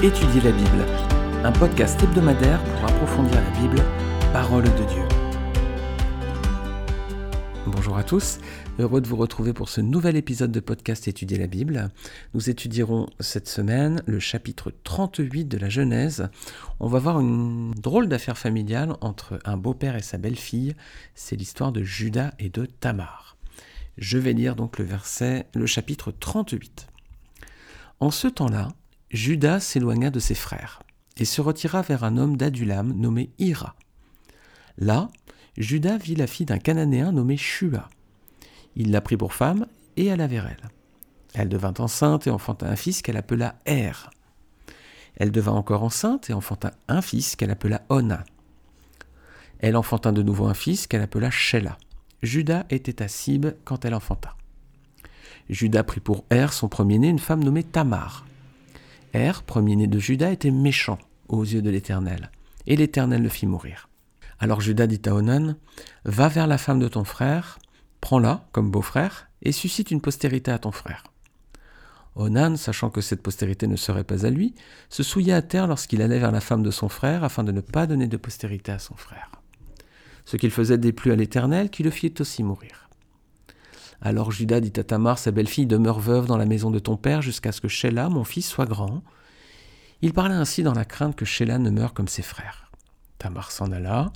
Étudier la Bible, un podcast hebdomadaire pour approfondir la Bible, parole de Dieu. Bonjour à tous, heureux de vous retrouver pour ce nouvel épisode de podcast Étudier la Bible. Nous étudierons cette semaine le chapitre 38 de la Genèse. On va voir une drôle d'affaire familiale entre un beau-père et sa belle-fille. C'est l'histoire de Judas et de Tamar. Je vais lire donc le verset, le chapitre 38. En ce temps-là, Judas s'éloigna de ses frères et se retira vers un homme d'Adulam nommé Ira. Là, Judas vit la fille d'un Cananéen nommé Shua. Il la prit pour femme et alla vers elle. Elle devint enceinte et enfanta un fils qu'elle appela Er. Elle devint encore enceinte et enfanta un fils qu'elle appela Ona. Elle enfanta de nouveau un fils qu'elle appela Shelah. Judas était à Sib quand elle enfanta. Judas prit pour Er son premier-né une femme nommée Tamar. Er, premier-né de Judas, était méchant aux yeux de l'Éternel, et l'Éternel le fit mourir. Alors Judas dit à Onan, Va vers la femme de ton frère, prends-la comme beau-frère, et suscite une postérité à ton frère. Onan, sachant que cette postérité ne serait pas à lui, se souilla à terre lorsqu'il allait vers la femme de son frère, afin de ne pas donner de postérité à son frère. Ce qu'il faisait déplut à l'Éternel, qui le fit aussi mourir. Alors Judas dit à Tamar, sa belle-fille, demeure veuve dans la maison de ton père jusqu'à ce que Sheila, mon fils, soit grand. Il parla ainsi dans la crainte que Sheila ne meure comme ses frères. Tamar s'en alla,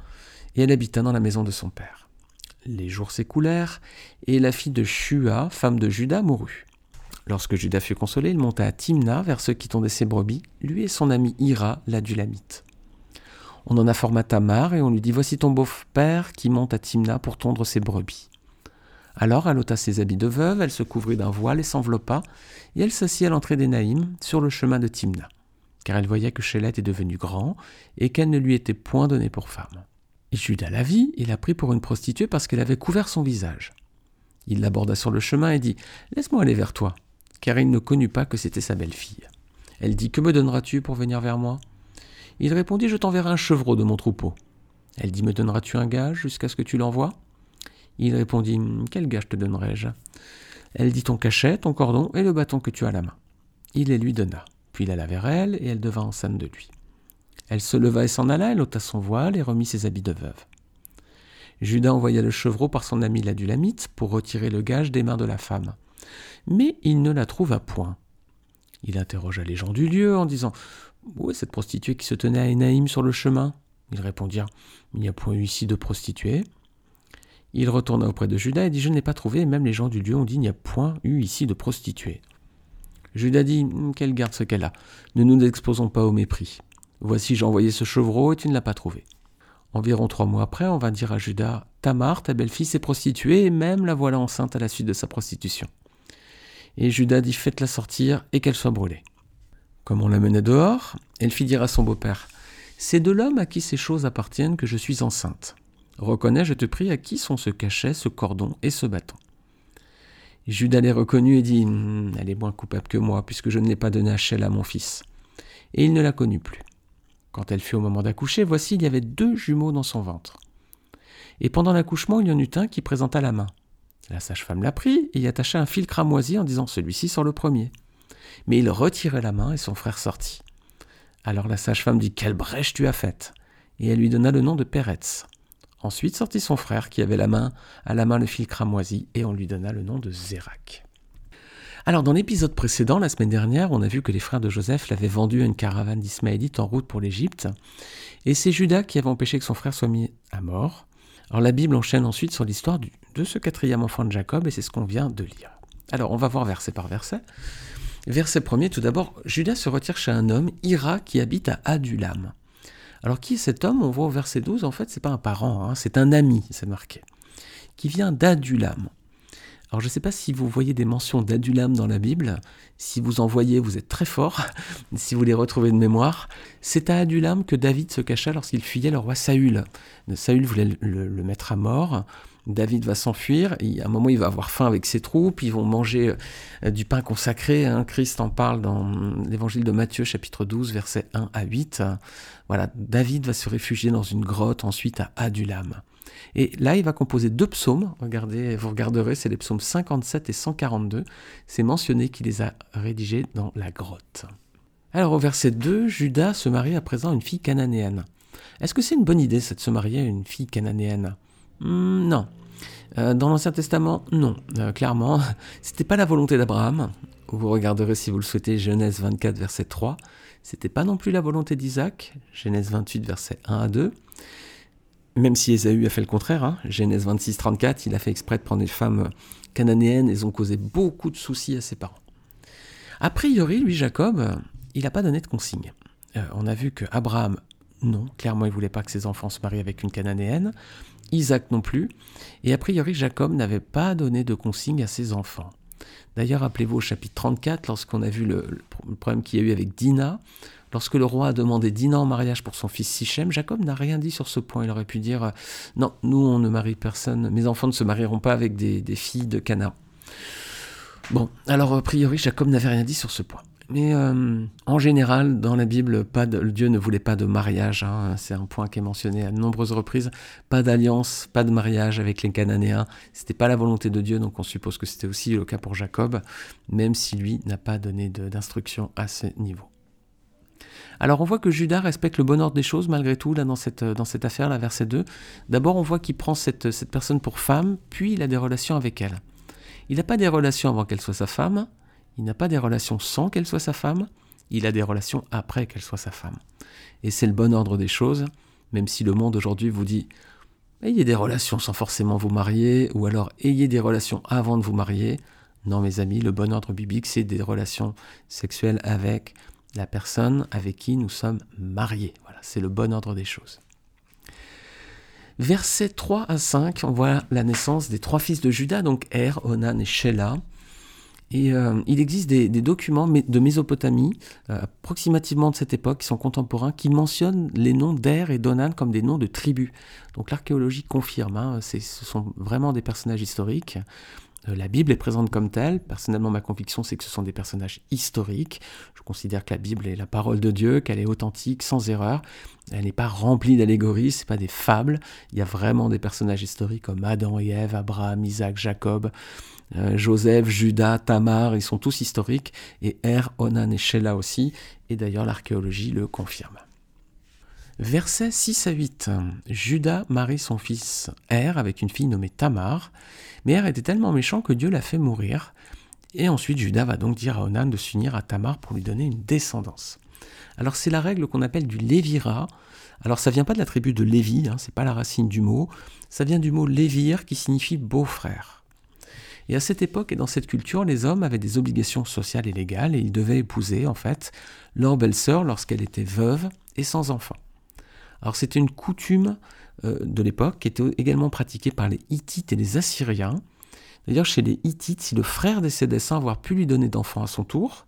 et elle habita dans la maison de son père. Les jours s'écoulèrent, et la fille de Shua, femme de Judas, mourut. Lorsque Judas fut consolé, il monta à Timna vers ceux qui tondaient ses brebis, lui et son ami Ira, l'adulamite. On en informa Tamar, et on lui dit Voici ton beau-père qui monte à Timna pour tondre ses brebis. Alors elle ôta ses habits de veuve, elle se couvrit d'un voile et s'enveloppa, et elle s'assit à l'entrée des Naïm, sur le chemin de Timna, car elle voyait que Shélet est devenu grand, et qu'elle ne lui était point donnée pour femme. Et Judas la vit, et la prit pour une prostituée parce qu'elle avait couvert son visage. Il l'aborda sur le chemin et dit Laisse-moi aller vers toi, car il ne connut pas que c'était sa belle-fille. Elle dit Que me donneras-tu pour venir vers moi? Il répondit Je t'enverrai un chevreau de mon troupeau. Elle dit Me donneras-tu un gage jusqu'à ce que tu l'envoies? Il répondit Quel gage te donnerai-je Elle dit Ton cachet, ton cordon et le bâton que tu as à la main. Il les lui donna. Puis il alla vers elle, et elle devint enceinte de lui. Elle se leva et s'en alla, elle ôta son voile et remit ses habits de veuve. Judas envoya le chevreau par son ami l'adulamite pour retirer le gage des mains de la femme. Mais il ne la trouva point. Il interrogea les gens du lieu en disant Où est cette prostituée qui se tenait à Énaïm sur le chemin? Ils répondirent Il n'y a point eu ici de prostituée. Il retourna auprès de Judas et dit Je n'ai pas trouvé, même les gens du lieu ont dit Il n'y a point eu ici de prostituée. Judas dit hum, Quelle garde ce qu'elle a Ne nous exposons pas au mépris. Voici, j'ai envoyé ce chevreau et tu ne l'as pas trouvé. Environ trois mois après, on va dire à Judas Tamar, ta belle-fille, s'est prostituée, et même la voilà enceinte à la suite de sa prostitution. Et Judas dit Faites-la sortir et qu'elle soit brûlée. Comme on la menait dehors, elle fit dire à son beau-père C'est de l'homme à qui ces choses appartiennent que je suis enceinte. Reconnais, je te prie, à qui sont ce cachet, ce cordon et ce bâton. Judas les reconnut et dit hum, Elle est moins coupable que moi, puisque je ne l'ai pas donné à Shell à mon fils. Et il ne la connut plus. Quand elle fut au moment d'accoucher, voici, il y avait deux jumeaux dans son ventre. Et pendant l'accouchement, il y en eut un qui présenta la main. La sage-femme la prit et y attacha un fil cramoisi en disant Celui-ci sort le premier. Mais il retirait la main et son frère sortit. Alors la sage-femme dit Quelle brèche tu as faite Et elle lui donna le nom de Péretz. Ensuite sortit son frère qui avait la main, à la main le fil cramoisi, et on lui donna le nom de Zérak. Alors dans l'épisode précédent, la semaine dernière, on a vu que les frères de Joseph l'avaient vendu à une caravane d'Ismaélites en route pour l'Égypte, et c'est Judas qui avait empêché que son frère soit mis à mort. Alors la Bible enchaîne ensuite sur l'histoire de ce quatrième enfant de Jacob, et c'est ce qu'on vient de lire. Alors on va voir verset par verset. Verset premier, tout d'abord, Judas se retire chez un homme, Ira, qui habite à Adulam. Alors qui est cet homme? On voit au verset 12, en fait, c'est pas un parent, hein, c'est un ami, c'est marqué, qui vient d'Adulam. Alors je ne sais pas si vous voyez des mentions d'Adulam dans la Bible. Si vous en voyez, vous êtes très fort. si vous les retrouvez de mémoire, c'est à Adulam que David se cacha lorsqu'il fuyait le roi Saül. Saül voulait le mettre à mort. David va s'enfuir, à un moment il va avoir faim avec ses troupes, ils vont manger euh, du pain consacré, hein. Christ en parle dans l'évangile de Matthieu chapitre 12 versets 1 à 8. Voilà, David va se réfugier dans une grotte ensuite à Adulam. Et là, il va composer deux psaumes. Regardez, vous regarderez, c'est les psaumes 57 et 142. C'est mentionné qu'il les a rédigés dans la grotte. Alors au verset 2, Judas se marie à présent à une fille cananéenne. Est-ce que c'est une bonne idée, ça, de se marier à une fille cananéenne? Hmm, Non. Euh, dans l'Ancien Testament, non. Euh, clairement, c'était pas la volonté d'Abraham. Vous regarderez si vous le souhaitez Genèse 24, verset 3. C'était pas non plus la volonté d'Isaac, Genèse 28, verset 1 à 2. Même si Ésaü a fait le contraire, hein. Genèse 26, 34, il a fait exprès de prendre des femmes cananéennes et ils ont causé beaucoup de soucis à ses parents. A priori, lui, Jacob, il n'a pas donné de consigne. Euh, on a vu que Abraham, non, clairement, il voulait pas que ses enfants se marient avec une cananéenne. Isaac non plus. Et a priori, Jacob n'avait pas donné de consigne à ses enfants. D'ailleurs, rappelez-vous au chapitre 34, lorsqu'on a vu le, problème qu'il y a eu avec Dina, lorsque le roi a demandé Dina en mariage pour son fils Sichem, Jacob n'a rien dit sur ce point. Il aurait pu dire euh, Non, nous, on ne marie personne, mes enfants ne se marieront pas avec des, des filles de Cana. Bon, alors a priori, Jacob n'avait rien dit sur ce point. Mais euh, en général, dans la Bible, Dieu ne voulait pas de mariage. Hein. c'est un point qui est mentionné à de nombreuses reprises. Pas d'alliance, pas de mariage avec les Cananéens. C'était pas la volonté de Dieu, donc on suppose que c'était aussi le cas pour Jacob, même si lui n'a pas donné d'instruction à ce niveau. Alors on voit que Judas respecte le bon ordre des choses malgré tout là dans cette, affaire, la verset 2. D'abord on voit qu'il prend cette personne pour femme, puis il a des relations avec elle. Il n'a pas des relations avant qu'elle soit sa femme, il n'a pas des relations sans qu'elle soit sa femme, il a des relations après qu'elle soit sa femme. Et c'est le bon ordre des choses, même si le monde aujourd'hui vous dit ayez des relations sans forcément vous marier, ou alors ayez des relations avant de vous marier. Non, mes amis, le bon ordre biblique, c'est des relations sexuelles avec la personne avec qui nous sommes mariés. Voilà, c'est le bon ordre des choses. Versets 3 à 5, on voit la naissance des trois fils de Judas, donc Er, Onan et Shelah. Et euh, il existe des, documents de Mésopotamie, euh, approximativement de cette époque, qui sont contemporains, qui mentionnent les noms d'Er et d'Onan comme des noms de tribus. Donc l'archéologie confirme, hein, ce sont vraiment des personnages historiques. Euh, la Bible est présente comme telle. Personnellement, ma conviction, c'est que ce sont des personnages historiques. Je considère que la Bible est la parole de Dieu, qu'elle est authentique, sans erreur. Elle n'est pas remplie d'allégories, c'est pas des fables. Il y a vraiment des personnages historiques comme Adam et Ève, Abraham, Isaac, Jacob. Euh, Joseph, Judas, Tamar, ils sont tous historiques, et Er, Onan et Shelah aussi, et d'ailleurs l'archéologie le confirme. Versets 6 à 8. Judas marie son fils Er avec une fille nommée Tamar, mais Er était tellement méchant que Dieu l'a fait mourir, et ensuite Judas va donc dire à Onan de s'unir à Tamar pour lui donner une descendance. Alors c'est la règle qu'on appelle du Lévira. Alors ça vient pas de la tribu de Lévi, hein, c'est pas la racine du mot, ça vient du mot Lévir qui signifie beau-frère. Et à cette époque et dans cette culture, les hommes avaient des obligations sociales et légales et ils devaient épouser en fait leur belle-sœur lorsqu'elle était veuve et sans enfant. Alors c'était une coutume euh, de l'époque qui était également pratiquée par les Hittites et les Assyriens. D'ailleurs, chez les Hittites, si le frère décédait sans avoir pu lui donner d'enfant à son tour,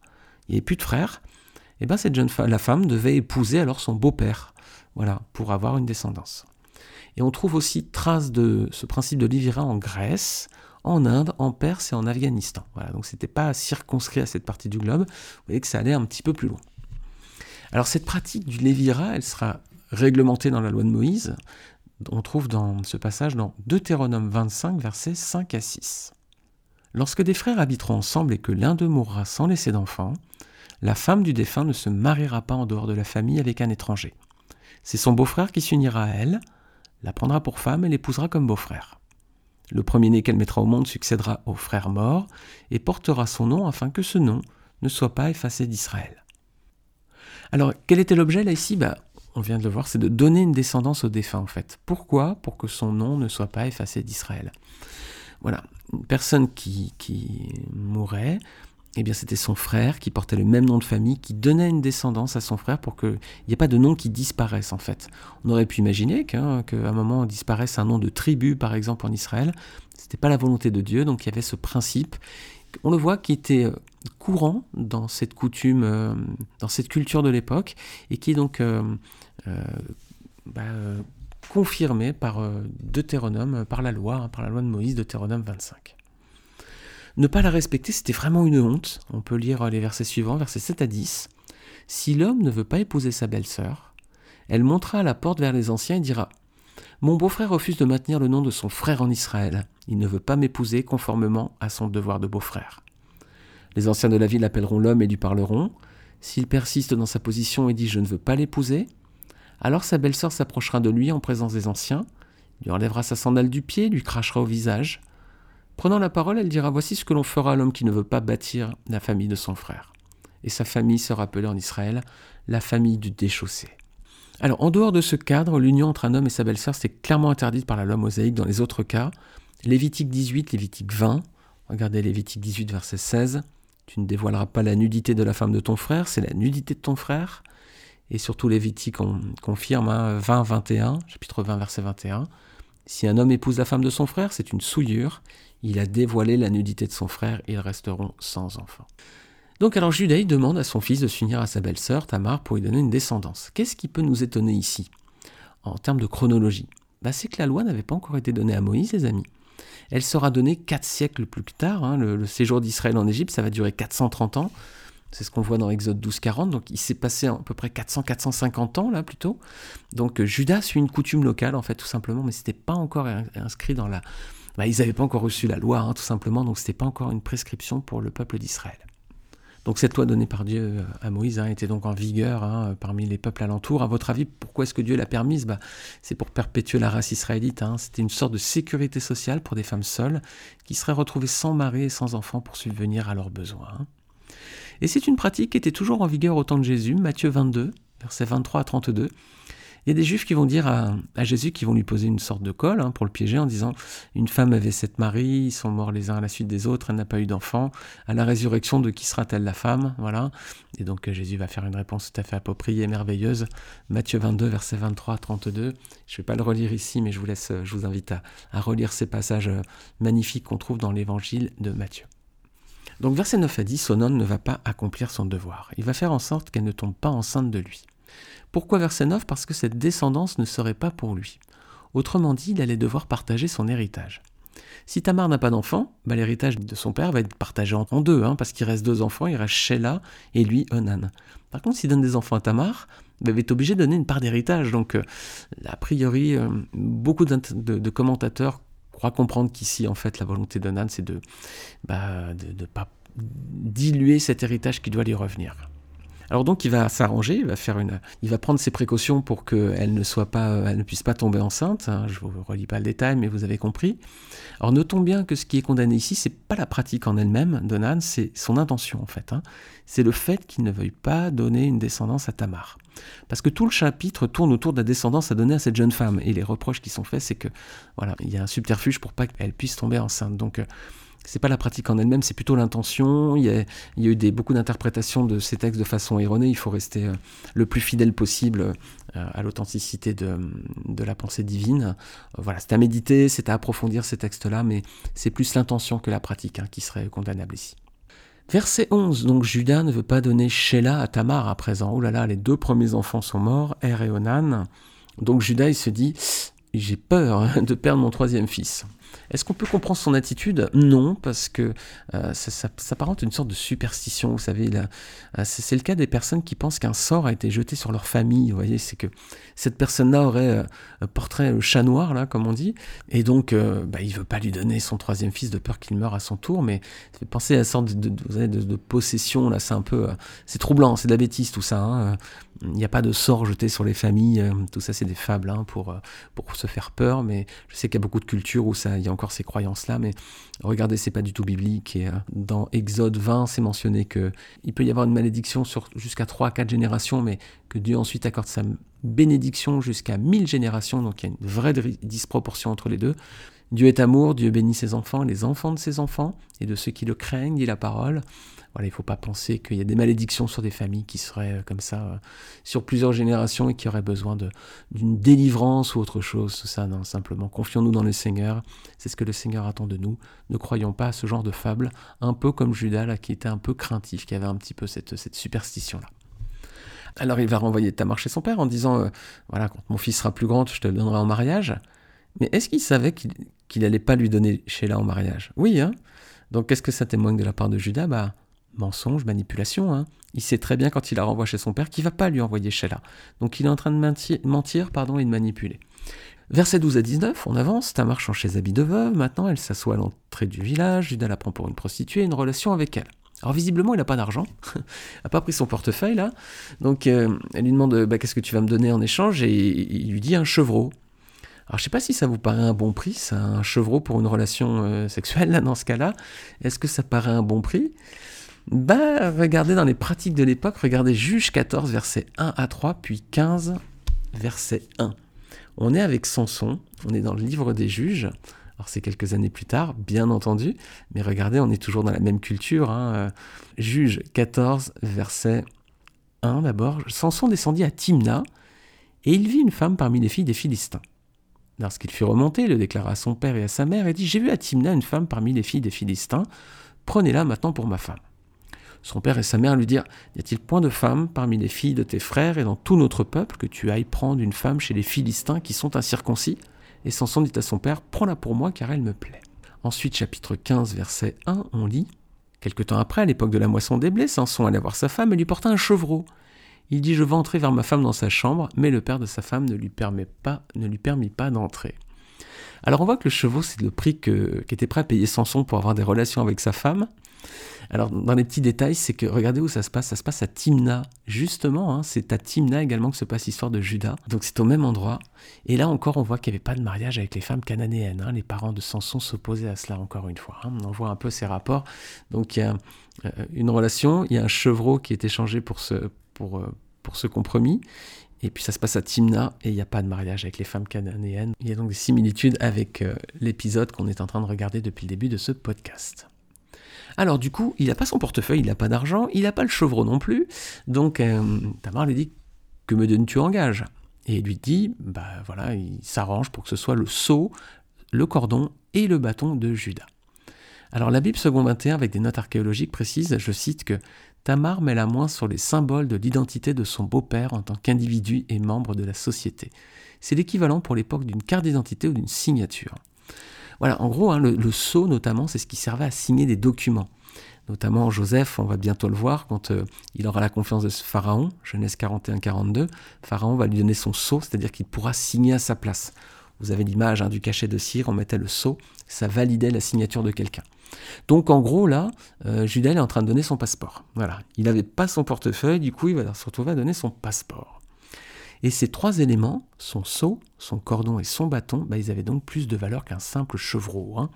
il n'y avait plus de frère, eh ben cette jeune femme, la femme devait épouser alors son beau-père, voilà, pour avoir une descendance. Et on trouve aussi trace de ce principe de Livira en Grèce, en Inde, en Perse et en Afghanistan. Voilà, donc c'était pas circonscrit à cette partie du globe. Vous voyez que ça allait un petit peu plus loin. Alors cette pratique du lévira, elle sera réglementée dans la loi de Moïse. On trouve dans ce passage dans Deutéronome 25, versets 5 à 6. Lorsque des frères habiteront ensemble et que l'un d'eux mourra sans laisser d'enfant, la femme du défunt ne se mariera pas en dehors de la famille avec un étranger. C'est son beau-frère qui s'unira à elle, la prendra pour femme et l'épousera comme beau-frère. Le premier-né qu'elle mettra au monde succédera au frère mort et portera son nom afin que ce nom ne soit pas effacé d'Israël. Alors, quel était l'objet là ici? Bah, On vient de le voir, c'est de donner une descendance au défunt en fait. Pourquoi? Pour que son nom ne soit pas effacé d'Israël. Voilà, une personne qui, qui mourrait eh bien c'était son frère qui portait le même nom de famille, qui donnait une descendance à son frère pour qu'il n'y ait pas de nom qui disparaisse en fait. On aurait pu imaginer qu'à un moment disparaisse un nom de tribu par exemple en Israël. Ce n'était pas la volonté de Dieu, donc il y avait ce principe. On le voit qui était euh, courant dans cette coutume, euh, dans cette culture de l'époque, et qui est donc euh, bah, confirmé par Deutéronome, par la loi, hein, par la loi de Moïse, Deutéronome 25. Ne pas la respecter, c'était vraiment une honte. On peut lire les versets suivants, versets 7 à 10. Si l'homme ne veut pas épouser sa belle-sœur, elle montera à la porte vers les anciens et dira Mon beau-frère refuse de maintenir le nom de son frère en Israël. Il ne veut pas m'épouser conformément à son devoir de beau-frère. Les anciens de la ville appelleront l'homme et lui parleront. S'il persiste dans sa position et dit je ne veux pas l'épouser, alors sa belle-sœur s'approchera de lui en présence des anciens, lui enlèvera sa sandale du pied, lui crachera au visage. Prenant la parole, elle dira Voici ce que l'on fera à l'homme qui ne veut pas bâtir la famille de son frère. Et sa famille sera appelée en Israël la famille du déchaussé. Alors, en dehors de ce cadre, l'union entre un homme et sa belle-sœur, c'est clairement interdite par la loi mosaïque dans les autres cas. Lévitique 18, Lévitique 20. Regardez Lévitique 18, verset 16. Tu ne dévoileras pas la nudité de la femme de ton frère, c'est la nudité de ton frère. Et surtout Lévitique on confirme 20, hein, 21, chapitre 20, verset 21. Si un homme épouse la femme de son frère, c'est une souillure. Il a dévoilé la nudité de son frère, ils resteront sans enfant. Donc alors Judas demande à son fils de s'unir à sa belle-sœur Tamar pour lui donner une descendance. Qu'est-ce qui peut nous étonner ici? En termes de chronologie bah, C'est que la loi n'avait pas encore été donnée à Moïse, les amis. Elle sera donnée quatre siècles plus tard. Hein. Le, séjour d'Israël en Égypte, ça va durer 430 ans. C'est ce qu'on voit dans Exode 12-40. Donc il s'est passé à peu près 400-450 ans là plutôt. Donc euh, Judas suit une coutume locale en fait tout simplement, mais c'était pas encore inscrit dans la. Bah, ils n'avaient pas encore reçu la loi hein, tout simplement, donc c'était pas encore une prescription pour le peuple d'Israël. Donc cette loi donnée par Dieu euh, à Moïse hein, était donc en vigueur hein, parmi les peuples alentours. À votre avis, pourquoi est-ce que Dieu l'a permise? Bah, C'est pour perpétuer la race israélite. C'était une sorte de sécurité sociale pour des femmes seules qui seraient retrouvées sans mari et sans enfants pour subvenir à leurs besoins. Et c'est une pratique qui était toujours en vigueur au temps de Jésus, Matthieu 22, versets 23 à 32. Il y a des juifs qui vont dire à, Jésus, qui vont lui poser une sorte de colle hein, pour le piéger en disant Une femme avait sept maris, ils sont morts les uns à la suite des autres, elle n'a pas eu d'enfant. À la résurrection, de qui sera-t-elle la femme? Voilà. Et donc Jésus va faire une réponse tout à fait appropriée et merveilleuse. Matthieu 22, versets 23 à 32. Je ne vais pas le relire ici, mais je vous, laisse, je vous invite à, relire ces passages euh, magnifiques qu'on trouve dans l'évangile de Matthieu. Donc verset 9 à 10, Sonon ne va pas accomplir son devoir. Il va faire en sorte qu'elle ne tombe pas enceinte de lui. Pourquoi verset 9 Parce que cette descendance ne serait pas pour lui. Autrement dit, il allait devoir partager son héritage. Si Tamar n'a pas d'enfant, bah, l'héritage de son père va être partagé en deux, hein, parce qu'il reste deux enfants, il reste Sheila et lui Onan. Par contre, s'il donne des enfants à Tamar, bah, il va être obligé de donner une part d'héritage. Donc, euh, a priori, euh, beaucoup de, commentateurs croient comprendre qu'ici, en fait, la volonté d'Onan, c'est de ne bah, pas diluer cet héritage qui doit lui revenir. Alors donc il va s'arranger, il va faire une, il va prendre ses précautions pour qu'elle ne soit pas, elle ne puisse pas tomber enceinte. Hein. je vous relis pas le détail, mais vous avez compris. Alors notons bien que ce qui est condamné ici, c'est pas la pratique en elle-même de Nan, c'est son intention en fait. Hein. C'est le fait qu'il ne veuille pas donner une descendance à Tamar. Parce que tout le chapitre tourne autour de la descendance à donner à cette jeune femme. Et les reproches qui sont faits, c'est que voilà, il y a un subterfuge pour pas qu'elle puisse tomber enceinte. Donc euh, c'est pas la pratique en elle-même, c'est plutôt l'intention. Il y a, eu beaucoup d'interprétations de ces textes de façon erronée. Il faut rester euh, le plus fidèle possible euh, à l'authenticité de, la pensée divine. Voilà, c'est à méditer, c'est à approfondir ces textes-là, mais c'est plus l'intention que la pratique hein, qui serait condamnable ici. Verset 11, donc Judas ne veut pas donner Sheila à Tamar à présent. Oh là là, les deux premiers enfants sont morts, Er et Onan. Donc Judas, il se dit, j'ai peur de perdre mon troisième fils. Est-ce qu'on peut comprendre son attitude? Non, parce que euh, ça, ça, s'apparente une sorte de superstition, vous savez. Euh, c'est, le cas des personnes qui pensent qu'un sort a été jeté sur leur famille. Vous voyez, c'est que cette personne-là aurait euh, porté le chat noir, là, comme on dit, et donc bah, il ne veut pas lui donner son troisième fils de peur qu'il meure à son tour, mais penser à une sorte de, de, possession, là, c'est un peu... c'est troublant, c'est de la bêtise tout ça. Hein. Il n'y a pas de sort jeté sur les familles, tout ça c'est des fables hein, pour, pour se faire peur, mais je sais qu'il y a beaucoup de cultures où ça, il y a encore ces croyances-là, mais regardez, c'est pas du tout biblique. Euh, dans Exode 20, c'est mentionné que il peut y avoir une malédiction sur jusqu'à 3 à 4 générations, mais que Dieu ensuite accorde sa bénédiction jusqu'à 1000 générations, donc il y a une vraie disproportion entre les deux. Dieu est amour, Dieu bénit ses enfants, les enfants de ses enfants, et de ceux qui le craignent, dit la parole. Voilà, il ne faut pas penser qu'il y a des malédictions sur des familles qui seraient euh, comme ça euh, sur plusieurs générations et qui auraient besoin d'une délivrance ou autre chose. ça, non, simplement confions-nous dans le Seigneur. C'est ce que le Seigneur attend de nous. Ne croyons pas à ce genre de fable, un peu comme Judas qui était un peu craintif, qui avait un petit peu cette, cette superstition-là. Alors il va renvoyer Tamar chez son père en disant euh, Voilà, quand mon fils sera plus grand, je te le donnerai en mariage. Mais est-ce qu'il savait qu'il n'allait pas lui donner Sheila en mariage? Oui, hein? Donc qu'est-ce que ça témoigne de la part de Judas? Bah, mensonge, manipulation. Hein. Il sait très bien quand il la renvoie chez son père qu'il va pas lui envoyer Sheila. Donc il est en train de mentir, pardon, et de manipuler. Verset 12 à 19, on avance, Tamar change ses habits de veuve, maintenant elle s'assoit à l'entrée du village, Judas la prend pour une prostituée, une relation avec elle. Alors visiblement, il n'a pas d'argent, n'a pas pris son portefeuille là. Donc euh, elle lui demande bah, qu'est-ce que tu vas me donner en échange? Et il lui dit un chevreau. Alors je sais pas si ça vous paraît un bon prix, c'est un chevreau pour une relation euh, sexuelle là dans ce cas-là. Est-ce que ça paraît un bon prix? Bah regardez dans les pratiques de l'époque, regardez Juge 14 verset 1 à 3 puis 15 verset 1. On est avec Samson, on est dans le livre des juges. Alors c'est quelques années plus tard, bien entendu, mais regardez, on est toujours dans la même culture. Hein. Juge 14, verset 1 d'abord. Samson descendit à Timna, et il vit une femme parmi les filles des Philistins. Lorsqu'il fut remonté, il le déclara à son père et à sa mère et dit J'ai vu à Timna une femme parmi les filles des Philistins, prenez-la maintenant pour ma femme. Son père et sa mère lui dirent N'y a-t-il point de femme parmi les filles de tes frères et dans tout notre peuple que tu ailles prendre une femme chez les Philistins qui sont incirconcis? Et Samson dit à son père, Prends-la pour moi car elle me plaît. Ensuite, chapitre 15, verset 1, on lit Quelque temps après, à l'époque de la moisson des blés, Samson allait voir sa femme et lui porta un chevreau. Il dit Je vais entrer vers ma femme dans sa chambre, mais le père de sa femme ne lui, permet pas, ne lui permit pas d'entrer. Alors on voit que le chevreau, c'est le prix qu'était prêt à payer Samson pour avoir des relations avec sa femme. Alors, dans les petits détails, c'est que regardez où ça se passe. Ça se passe à Timna. Justement, hein, c'est à Timna également que se passe l'histoire de Judas. Donc, c'est au même endroit. Et là encore, on voit qu'il n'y avait pas de mariage avec les femmes cananéennes. Hein. Les parents de Samson s'opposaient à cela encore une fois. Hein. On voit un peu ces rapports. Donc, il y a euh, une relation, il y a un chevreau qui est échangé pour ce, euh, compromis. Et puis ça se passe à Timna et il n'y a pas de mariage avec les femmes cananéennes. Il y a donc des similitudes avec euh, l'épisode qu'on est en train de regarder depuis le début de ce podcast. Alors du coup, il n'a pas son portefeuille, il n'a pas d'argent, il n'a pas le chevreau non plus. Donc euh, Tamar lui dit Que me donnes-tu en gage? Et lui dit Bah voilà, il s'arrange pour que ce soit le sceau, le cordon et le bâton de Judas. Alors la Bible seconde 21 avec des notes archéologiques précises, je cite que Tamar met la main sur les symboles de l'identité de son beau-père en tant qu'individu et membre de la société. C'est l'équivalent pour l'époque d'une carte d'identité ou d'une signature. Voilà, en gros, hein, le, sceau notamment, c'est ce qui servait à signer des documents. Notamment Joseph, on va bientôt le voir, quand euh, il aura la confiance de ce Pharaon, Genèse 41-42, Pharaon va lui donner son sceau, c'est-à-dire qu'il pourra signer à sa place. Vous avez l'image hein, du cachet de cire, on mettait le sceau, ça validait la signature de quelqu'un. Donc en gros là, euh, Judas est en train de donner son passeport. Voilà, il n'avait pas son portefeuille, du coup il va se retrouver à donner son passeport. Et ces trois éléments, son seau, son cordon et son bâton, bah, ils avaient donc plus de valeur qu'un simple chevreau. Hein.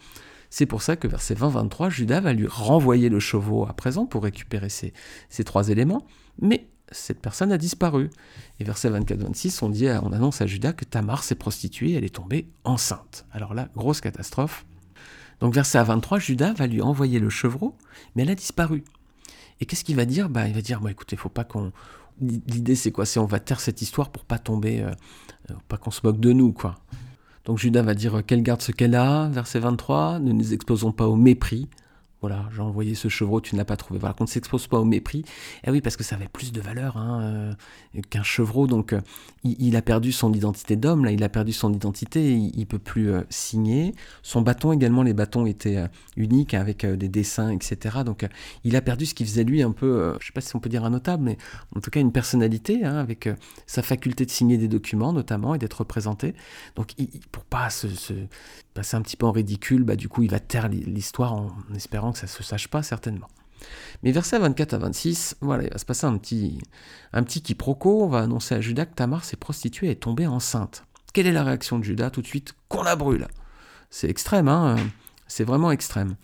C'est pour ça que verset 20-23, Judas va lui renvoyer le chevreau à présent pour récupérer ces, ces trois éléments, mais cette personne a disparu. Et verset 24-26, on, dit, on annonce à Judas que Tamar s'est prostituée, elle est tombée enceinte. Alors là, grosse catastrophe. Donc verset 23, Judas va lui envoyer le chevreau, mais elle a disparu. Et qu'est-ce qu'il va dire? Bah, Il va dire, écoutez, il faut pas qu'on l'idée c'est quoi? C'est on va taire cette histoire pour pas tomber, euh, euh, pas qu'on se moque de nous, quoi. Donc Judas va dire qu'elle garde ce qu'elle a, verset 23, ne nous exposons pas au mépris, voilà, j'ai envoyé ce chevreau, tu ne l'as pas trouvé. Voilà, qu'on ne s'expose pas au mépris. Eh oui, parce que ça avait plus de valeur hein, euh, qu'un chevreau. Donc, euh, il, a perdu son identité d'homme, là, il a perdu son identité, il, ne peut plus euh, signer. Son bâton également, les bâtons étaient uniques avec des dessins, etc. Donc, il a perdu ce qui faisait lui un peu, je sais pas si on peut dire un notable, mais en tout cas une personnalité, hein, avec sa faculté de signer des documents notamment et d'être représenté. Donc, pour pas se, passer un petit peu en ridicule, bah, du coup, il va taire l'histoire en espérant que ça ne se sache pas certainement. Mais versets 24 à 26, voilà, il va se passer un petit, un petit quiproquo. On va annoncer à Judas que Tamar s'est prostituée et est tombée enceinte. Quelle est la réaction de Judas? Tout de suite Qu'on la brûle C'est extrême, hein c'est vraiment extrême.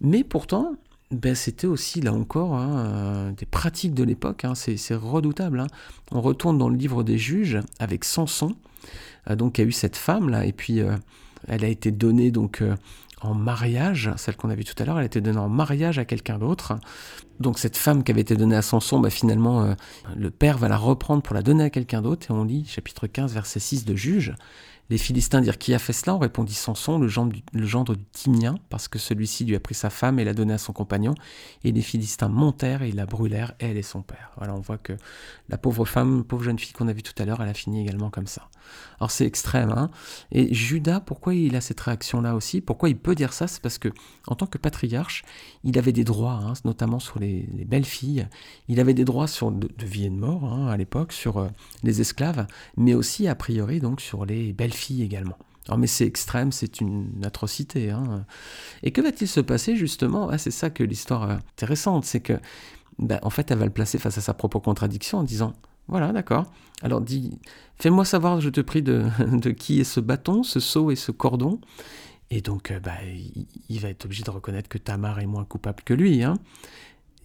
Mais pourtant, ben, c'était aussi, là encore, hein, euh, des pratiques de l'époque. Hein, c'est redoutable. Hein. On retourne dans le livre des juges avec Samson, euh, donc qui a eu cette femme-là, et puis euh, elle a été donnée donc en mariage, celle qu'on a vue tout à l'heure, elle a été donnée en mariage à quelqu'un d'autre. Donc cette femme qui avait été donnée à Samson, bah finalement, euh, le père va la reprendre pour la donner à quelqu'un d'autre. Et on lit chapitre 15, verset 6 de Juge. Les Philistins dirent Qui a fait cela? On répondit Samson, le gendre, le du Timien, parce que celui-ci lui a pris sa femme et l'a donnée à son compagnon. Et les Philistins montèrent et la brûlèrent, elle et son père. Voilà, on voit que la pauvre femme, pauvre jeune fille qu'on a vue tout à l'heure, elle a fini également comme ça. Alors c'est extrême. Hein et Judas, pourquoi il a cette réaction-là aussi? Pourquoi il peut dire ça? C'est parce que, en tant que patriarche, il avait des droits, hein, notamment sur les, belles filles. Il avait des droits sur de, vie et de mort hein, à l'époque, sur euh, les esclaves, mais aussi a priori donc sur les belles filles également. Alors, mais c'est extrême, c'est une atrocité. Hein. Et que va-t-il se passer justement? Ah, C'est ça que l'histoire est intéressante, c'est que, ben, en fait, elle va le placer face à sa propre contradiction en disant voilà, d'accord. Alors dis, fais-moi savoir, je te prie, de, qui est ce bâton, ce seau et ce cordon. Et donc, euh, bah, il, va être obligé de reconnaître que Tamar est moins coupable que lui. Hein.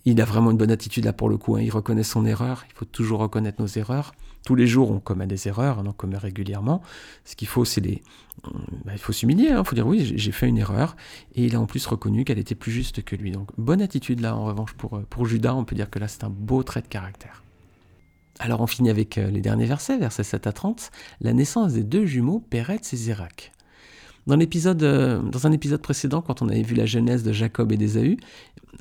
Il a vraiment une bonne attitude là pour le coup. Hein. Il reconnaît son erreur. Il faut toujours reconnaître nos erreurs. Tous les jours, on commet des erreurs, on en commet régulièrement. Ce qu'il faut, c'est les. Bah, il faut s'humilier. Il hein. faut dire oui, j'ai fait une erreur. Et il a en plus reconnu qu'elle était plus juste que lui. Donc, bonne attitude là, en revanche, pour, euh, Judas. On peut dire que là, c'est un beau trait de caractère. Alors on finit avec euh, les derniers versets, versets 7 à 30, la naissance des deux jumeaux Péretz et Zérak. Dans, l'épisode, euh, dans un épisode précédent, quand on avait vu la genèse de Jacob et d'Ésaü,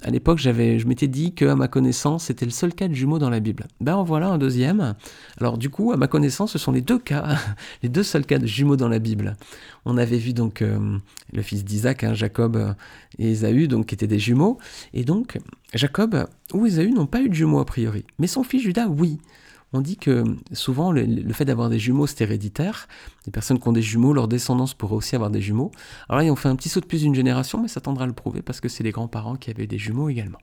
à l'époque, j'avais, je m'étais dit que, à ma connaissance, c'était le seul cas de jumeaux dans la Bible. Ben en voilà un deuxième. Alors du coup, à ma connaissance, ce sont les deux cas, les deux seuls cas de jumeaux dans la Bible. On avait vu donc euh, le fils d'Isaac, hein, Jacob et Ésaü, donc qui étaient des jumeaux. Et donc, Jacob ou Ésaü n'ont pas eu de jumeaux a priori, mais son fils Judas, oui on dit que souvent le, fait d'avoir des jumeaux c'est héréditaire. Les personnes qui ont des jumeaux, leur descendance pourrait aussi avoir des jumeaux. Alors là, ils ont fait un petit saut de plus d'une génération, mais ça tendra à le prouver parce que c'est les grands-parents qui avaient des jumeaux également.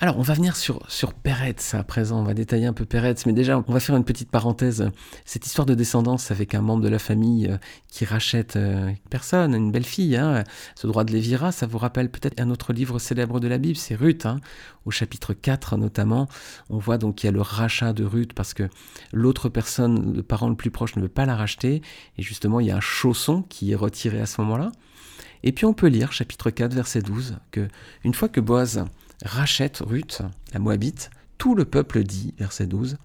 Alors, on va venir sur, sur Peretz à présent, on va détailler un peu Peretz, mais déjà, on va faire une petite parenthèse. Cette histoire de descendance avec un membre de la famille euh, qui rachète euh, une personne, une belle fille, hein, ce droit de Lévira, ça vous rappelle peut-être un autre livre célèbre de la Bible, c'est Ruth, hein, au chapitre 4 notamment. On voit donc qu'il y a le rachat de Ruth parce que l'autre personne, le parent le plus proche, ne veut pas la racheter, et justement, il y a un chausson qui est retiré à ce moment-là. Et puis on peut lire, chapitre 4, verset 12, que une fois que Boaz rachète Ruth, la Moabite, tout le peuple dit, verset 12,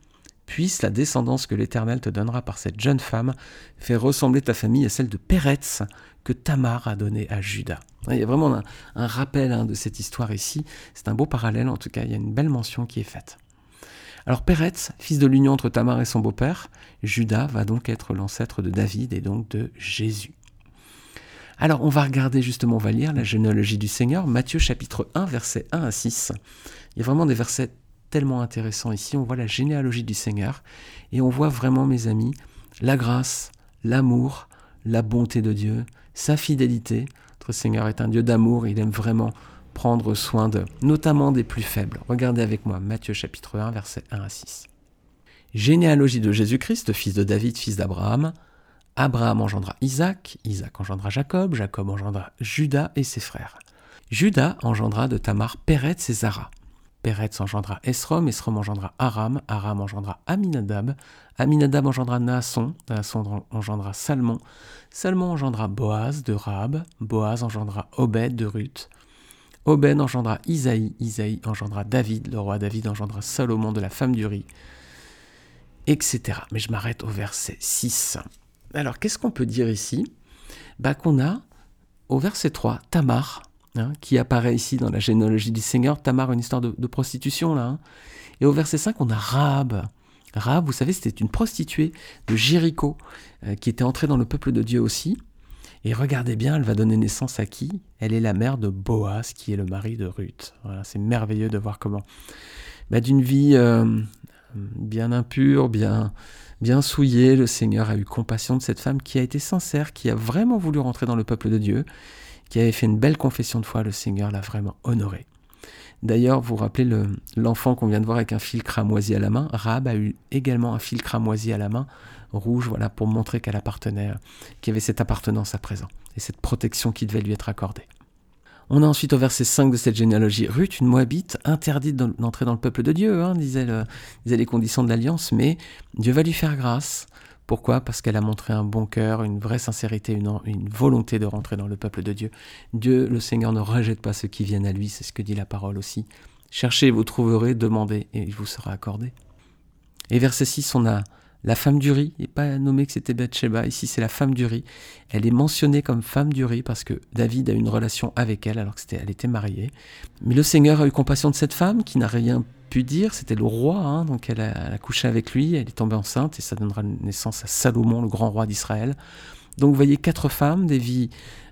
Puisse la descendance que l'Éternel te donnera par cette jeune femme faire ressembler ta famille à celle de Péretz que Tamar a donnée à Judas. Il y a vraiment un, rappel hein, de cette histoire ici. C'est un beau parallèle, en tout cas, il y a une belle mention qui est faite. Alors Péretz, fils de l'union entre Tamar et son beau-père, Judas va donc être l'ancêtre de David et donc de Jésus. Alors on va regarder justement, on va lire la généalogie du Seigneur, Matthieu chapitre 1, versets 1 à 6. Il y a vraiment des versets tellement intéressants ici. On voit la généalogie du Seigneur et on voit vraiment, mes amis, la grâce, l'amour, la bonté de Dieu, sa fidélité. Notre Seigneur est un Dieu d'amour, il aime vraiment prendre soin de, notamment des plus faibles. Regardez avec moi Matthieu chapitre 1, versets 1 à 6. Généalogie de Jésus-Christ, fils de David, fils d'Abraham. Abraham engendra Isaac, Isaac engendra Jacob, Jacob engendra Judas et ses frères. Judas engendra de Tamar Péretz et Zara. Péretz engendra Esrom, Esrom engendra Aram, Aram engendra Aminadab, Aminadab engendra Naasson, Naasson engendra Salmon, Salmon engendra Boaz de Rab, Boaz engendra Obed de Ruth, Obed engendra Isaïe, Isaïe engendra David, le roi David engendra Salomon de la femme du riz, etc. Mais je m'arrête au verset 6. Alors, qu'est-ce qu'on peut dire ici? Bah, Qu'on a, au verset 3, Tamar, hein, qui apparaît ici dans la généalogie du Seigneur. Tamar, une histoire de, prostitution, là. Hein. Et au verset 5, on a Rahab. Rahab, vous savez, c'était une prostituée de Jéricho, euh, qui était entrée dans le peuple de Dieu aussi. Et regardez bien, elle va donner naissance à qui? Elle est la mère de Boaz, qui est le mari de Ruth. C'est merveilleux de voir comment. Bah, D'une vie euh, bien impure, bien, bien souillé, le Seigneur a eu compassion de cette femme qui a été sincère, qui a vraiment voulu rentrer dans le peuple de Dieu, qui avait fait une belle confession de foi, le Seigneur l'a vraiment honoré. D'ailleurs, vous vous rappelez l'enfant qu'on vient de voir avec un fil cramoisi à la main? Rab a eu également un fil cramoisi à la main, rouge, voilà, pour montrer qu'elle appartenait, qu'il y avait cette appartenance à présent, et cette protection qui devait lui être accordée. On a ensuite au verset 5 de cette généalogie Ruth, une Moabite, interdite d'entrer dans le peuple de Dieu, hein, disaient, les conditions de l'alliance, mais Dieu va lui faire grâce. Pourquoi? Parce qu'elle a montré un bon cœur, une vraie sincérité, une, volonté de rentrer dans le peuple de Dieu. Dieu, le Seigneur, ne rejette pas ceux qui viennent à lui, c'est ce que dit la parole aussi. Cherchez, vous trouverez, demandez, et il vous sera accordé. Et verset 6, on a la femme du riz, n'est pas nommé que c'était Bathsheba, ici c'est la femme du riz. Elle est mentionnée comme femme du riz parce que David a une relation avec elle alors qu'elle était mariée. Mais le Seigneur a eu compassion de cette femme qui n'a rien pu dire, c'était le roi, hein, donc elle a, couché avec lui, elle est tombée enceinte et ça donnera naissance à Salomon, le grand roi d'Israël. Donc vous voyez quatre femmes, des vies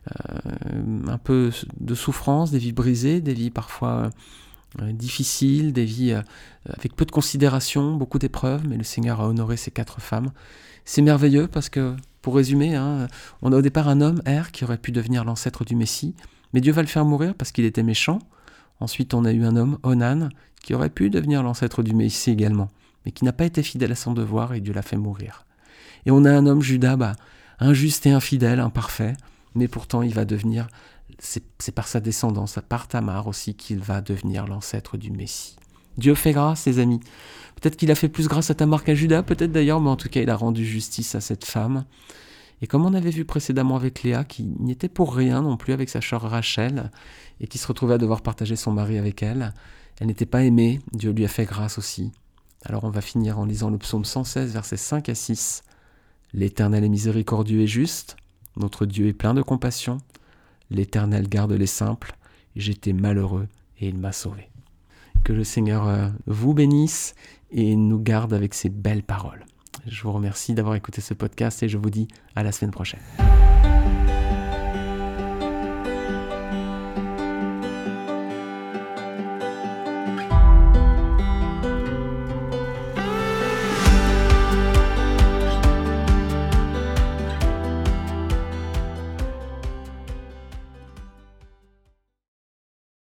euh, un peu de souffrance, des vies brisées, des vies parfois difficiles, des vies euh, avec peu de considération, beaucoup d'épreuves, mais le Seigneur a honoré ces quatre femmes. C'est merveilleux parce que Pour résumer, hein, on a au départ un homme, Er, qui aurait pu devenir l'ancêtre du Messie, mais Dieu va le faire mourir parce qu'il était méchant. Ensuite, on a eu un homme, Onan, qui aurait pu devenir l'ancêtre du Messie également, mais qui n'a pas été fidèle à son devoir et Dieu l'a fait mourir. Et on a un homme, Judas, bah, injuste et infidèle, imparfait, mais pourtant il va devenir, c'est par sa descendance, par Tamar aussi, qu'il va devenir l'ancêtre du Messie. Dieu fait grâce, les amis. Peut-être qu'il a fait plus grâce à Tamar qu'à Judas, peut-être d'ailleurs, mais en tout cas, il a rendu justice à cette femme. Et comme on avait vu précédemment avec Léa, qui n'y était pour rien non plus avec sa sœur Rachel, et qui se retrouvait à devoir partager son mari avec elle, elle n'était pas aimée, Dieu lui a fait grâce aussi. Alors on va finir en lisant le psaume 116, versets 5 à 6. L'Éternel est miséricordieux et juste, notre Dieu est plein de compassion, l'Éternel garde les simples, j'étais malheureux et il m'a sauvé. Que le Seigneur euh, vous bénisse et nous garde avec ses belles paroles. Je vous remercie d'avoir écouté ce podcast et je vous dis à la semaine prochaine.